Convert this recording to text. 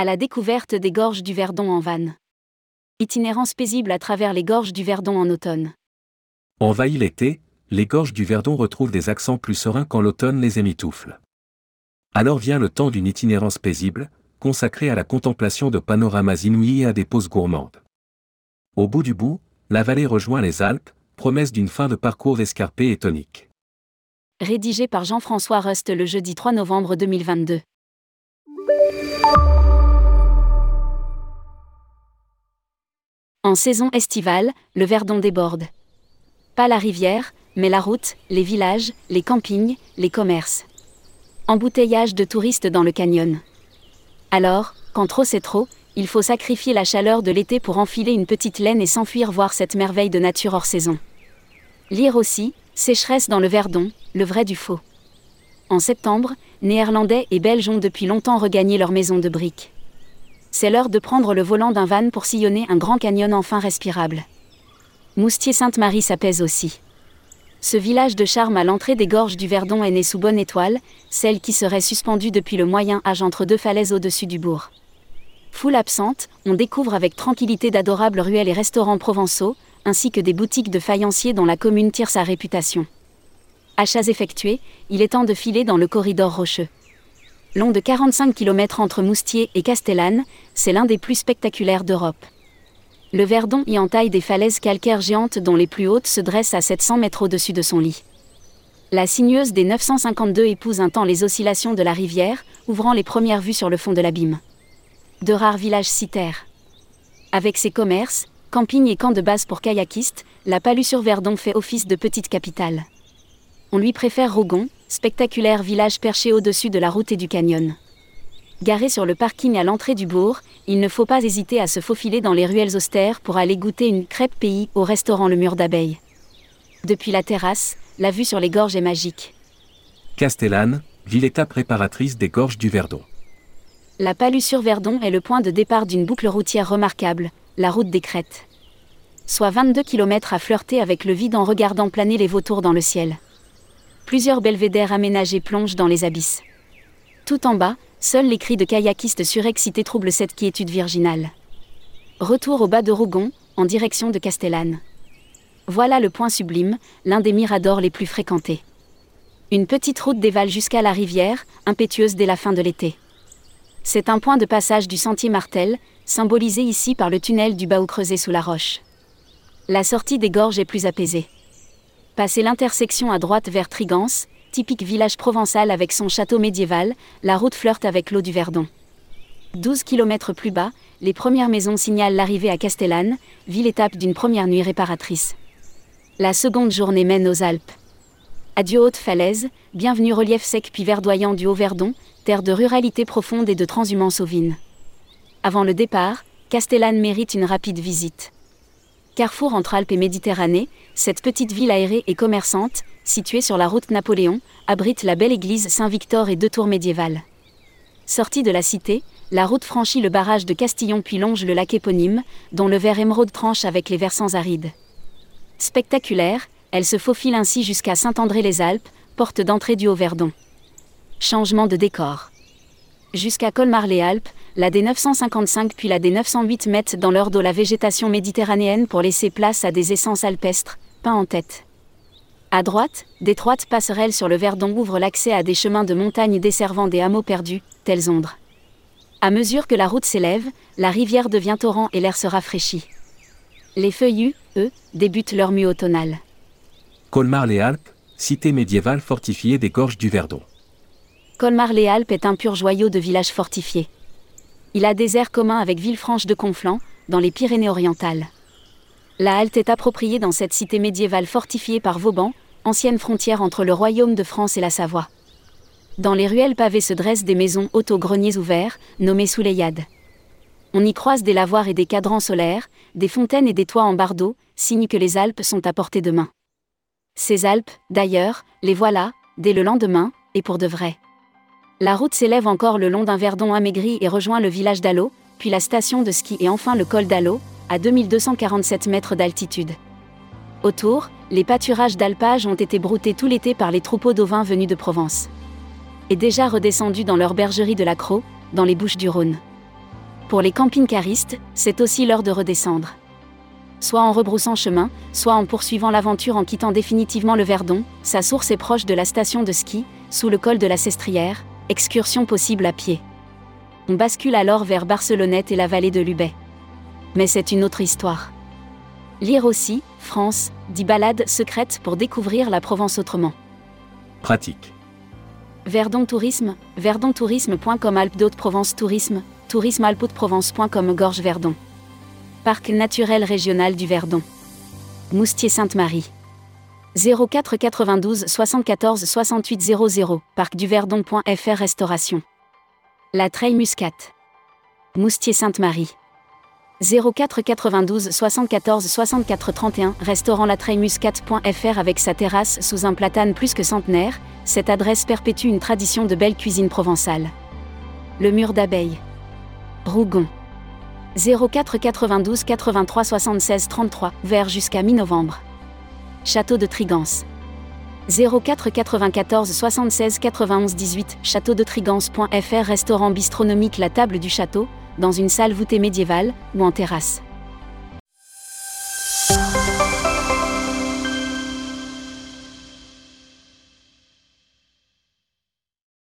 À la découverte des gorges du Verdon en vanne. Itinérance paisible à travers les gorges du Verdon en automne. Envahi l'été, les gorges du Verdon retrouvent des accents plus sereins quand l'automne les émitoufle. Alors vient le temps d'une itinérance paisible, consacrée à la contemplation de panoramas inouïs et à des pauses gourmandes. Au bout du bout, la vallée rejoint les Alpes, promesse d'une fin de parcours escarpé et tonique. Rédigé par Jean-François Rust le jeudi 3 novembre 2022. En saison estivale, le Verdon déborde. Pas la rivière, mais la route, les villages, les campings, les commerces. Embouteillage de touristes dans le canyon. Alors, quand trop c'est trop, il faut sacrifier la chaleur de l'été pour enfiler une petite laine et s'enfuir voir cette merveille de nature hors saison. Lire aussi, Sécheresse dans le Verdon, le vrai du faux. En septembre, Néerlandais et Belges ont depuis longtemps regagné leur maison de briques. C'est l'heure de prendre le volant d'un van pour sillonner un grand canyon enfin respirable. Moustier-Sainte-Marie s'apaise aussi. Ce village de charme à l'entrée des gorges du Verdon est né sous bonne étoile, celle qui serait suspendue depuis le Moyen Âge entre deux falaises au-dessus du bourg. Foule absente, on découvre avec tranquillité d'adorables ruelles et restaurants provençaux, ainsi que des boutiques de faïenciers dont la commune tire sa réputation. Achats effectués, il est temps de filer dans le corridor rocheux. Long de 45 km entre Moustier et Castellane, c'est l'un des plus spectaculaires d'Europe. Le Verdon y entaille des falaises calcaires géantes dont les plus hautes se dressent à 700 mètres au-dessus de son lit. La sinueuse des 952 épouse un temps les oscillations de la rivière, ouvrant les premières vues sur le fond de l'abîme. De rares villages citèrent. Avec ses commerces, campings et camps de base pour kayakistes, la Palus-sur-Verdon fait office de petite capitale. On lui préfère Rougon, spectaculaire village perché au-dessus de la route et du canyon. Garé sur le parking à l'entrée du bourg, il ne faut pas hésiter à se faufiler dans les ruelles austères pour aller goûter une crêpe pays au restaurant Le Mur d'Abeille. Depuis la terrasse, la vue sur les gorges est magique. Castellane, ville-état préparatrice des gorges du Verdon. La Palus sur Verdon est le point de départ d'une boucle routière remarquable, la route des crêtes. Soit 22 km à flirter avec le vide en regardant planer les vautours dans le ciel. Plusieurs belvédères aménagés plongent dans les abysses. Tout en bas, Seuls les cris de kayakistes surexcités troublent cette quiétude virginale. Retour au bas de Rougon, en direction de Castellane. Voilà le point sublime, l'un des miradors les plus fréquentés. Une petite route dévale jusqu'à la rivière, impétueuse dès la fin de l'été. C'est un point de passage du sentier Martel, symbolisé ici par le tunnel du Baou creusé sous la roche. La sortie des gorges est plus apaisée. Passé l'intersection à droite vers Trigance, typique village provençal avec son château médiéval, la route flirte avec l'eau du Verdon. 12 km plus bas, les premières maisons signalent l'arrivée à Castellane, ville-étape d'une première nuit réparatrice. La seconde journée mène aux Alpes. Adieu haute falaise, bienvenue relief sec puis verdoyant du Haut-Verdon, terre de ruralité profonde et de transhumance ovine. Avant le départ, Castellane mérite une rapide visite. Carrefour entre Alpes et Méditerranée, cette petite ville aérée et commerçante, située sur la route Napoléon, abrite la belle église Saint-Victor et deux tours médiévales. Sortie de la cité, la route franchit le barrage de Castillon puis longe le lac éponyme, dont le vert émeraude tranche avec les versants arides. Spectaculaire, elle se faufile ainsi jusqu'à Saint-André-les-Alpes, porte d'entrée du Haut-Verdon. Changement de décor. Jusqu'à Colmar-les-Alpes, la D955 puis la D908 mettent dans leur dos la végétation méditerranéenne pour laisser place à des essences alpestres, peint en tête. À droite, d'étroites passerelles sur le Verdon ouvrent l'accès à des chemins de montagne desservant des hameaux perdus, tels ombres. À mesure que la route s'élève, la rivière devient torrent et l'air se rafraîchit. Les feuillus, eux, débutent leur mue automnale. Colmar-les-Alpes, cité médiévale fortifiée des gorges du Verdon. Colmar-les-Alpes est un pur joyau de village fortifié. Il a des airs communs avec Villefranche de Conflans, dans les Pyrénées-Orientales. La halte est appropriée dans cette cité médiévale fortifiée par Vauban, ancienne frontière entre le royaume de France et la Savoie. Dans les ruelles pavées se dressent des maisons hautes aux greniers ouverts, nommées Souleyyades. On y croise des lavoirs et des cadrans solaires, des fontaines et des toits en bardeaux, signe que les Alpes sont à portée de main. Ces Alpes, d'ailleurs, les voilà, dès le lendemain, et pour de vrai. La route s'élève encore le long d'un verdon amaigri et rejoint le village d'Allo, puis la station de ski et enfin le col d'Allo, à 2247 mètres d'altitude. Autour, les pâturages d'alpage ont été broutés tout l'été par les troupeaux d'ovins venus de Provence. Et déjà redescendus dans leur bergerie de la Croix, dans les Bouches du Rhône. Pour les camping-caristes, c'est aussi l'heure de redescendre. Soit en rebroussant chemin, soit en poursuivant l'aventure en quittant définitivement le Verdon, sa source est proche de la station de ski, sous le col de la Sestrière, excursion possible à pied. On bascule alors vers Barcelonnette et la vallée de Lubet. Mais c'est une autre histoire. Lire aussi, France, 10 balades secrètes pour découvrir la Provence autrement. Pratique. Verdon Tourisme, verdontourisme.com Alpes d'Haute-Provence Tourisme, tourismealpes-de-provence.com Gorge Verdon. Parc naturel régional du Verdon. Moustier Sainte-Marie. 04 92 74 68 00, parcduverdon.fr Restauration. La Treille Muscat. Moustier Sainte-Marie. 04 92 74 64 31, restaurant latreillemuscat.fr avec sa terrasse sous un platane plus que centenaire, cette adresse perpétue une tradition de belle cuisine provençale. Le mur d'abeilles. Rougon. 04 92 83 76 33, vert jusqu'à mi-novembre. Château de Trigance. 04 94 76 91 18, château de Trigance.fr Restaurant bistronomique La Table du Château, dans une salle voûtée médiévale, ou en terrasse.